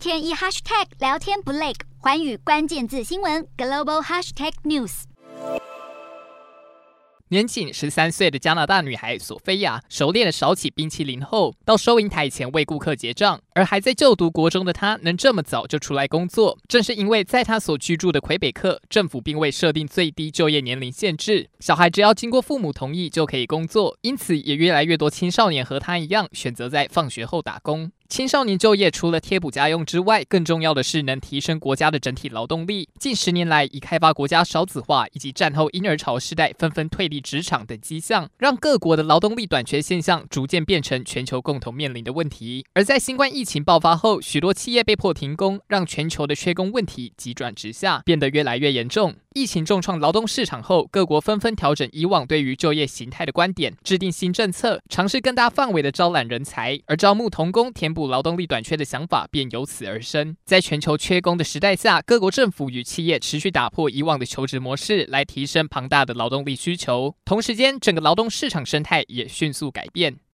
天一 hashtag 聊天不累，环宇关键字新闻 global hashtag news。年仅十三岁的加拿大女孩索菲亚熟练的烧起冰淇淋后，到收银台前为顾客结账。而还在就读国中的她，能这么早就出来工作，正是因为在她所居住的魁北克，政府并未设定最低就业年龄限制，小孩只要经过父母同意就可以工作。因此，也越来越多青少年和她一样，选择在放学后打工。青少年就业除了贴补家用之外，更重要的是能提升国家的整体劳动力。近十年来，以开发国家少子化以及战后婴儿潮世代纷纷退离职场等迹象，让各国的劳动力短缺现象逐渐变成全球共同面临的问题。而在新冠疫情爆发后，许多企业被迫停工，让全球的缺工问题急转直下，变得越来越严重。疫情重创劳动市场后，各国纷纷调整以往对于就业形态的观点，制定新政策，尝试更大范围的招揽人才，而招募童工填补劳动力短缺的想法便由此而生。在全球缺工的时代下，各国政府与企业持续打破以往的求职模式，来提升庞大的劳动力需求。同时间，整个劳动市场生态也迅速改变。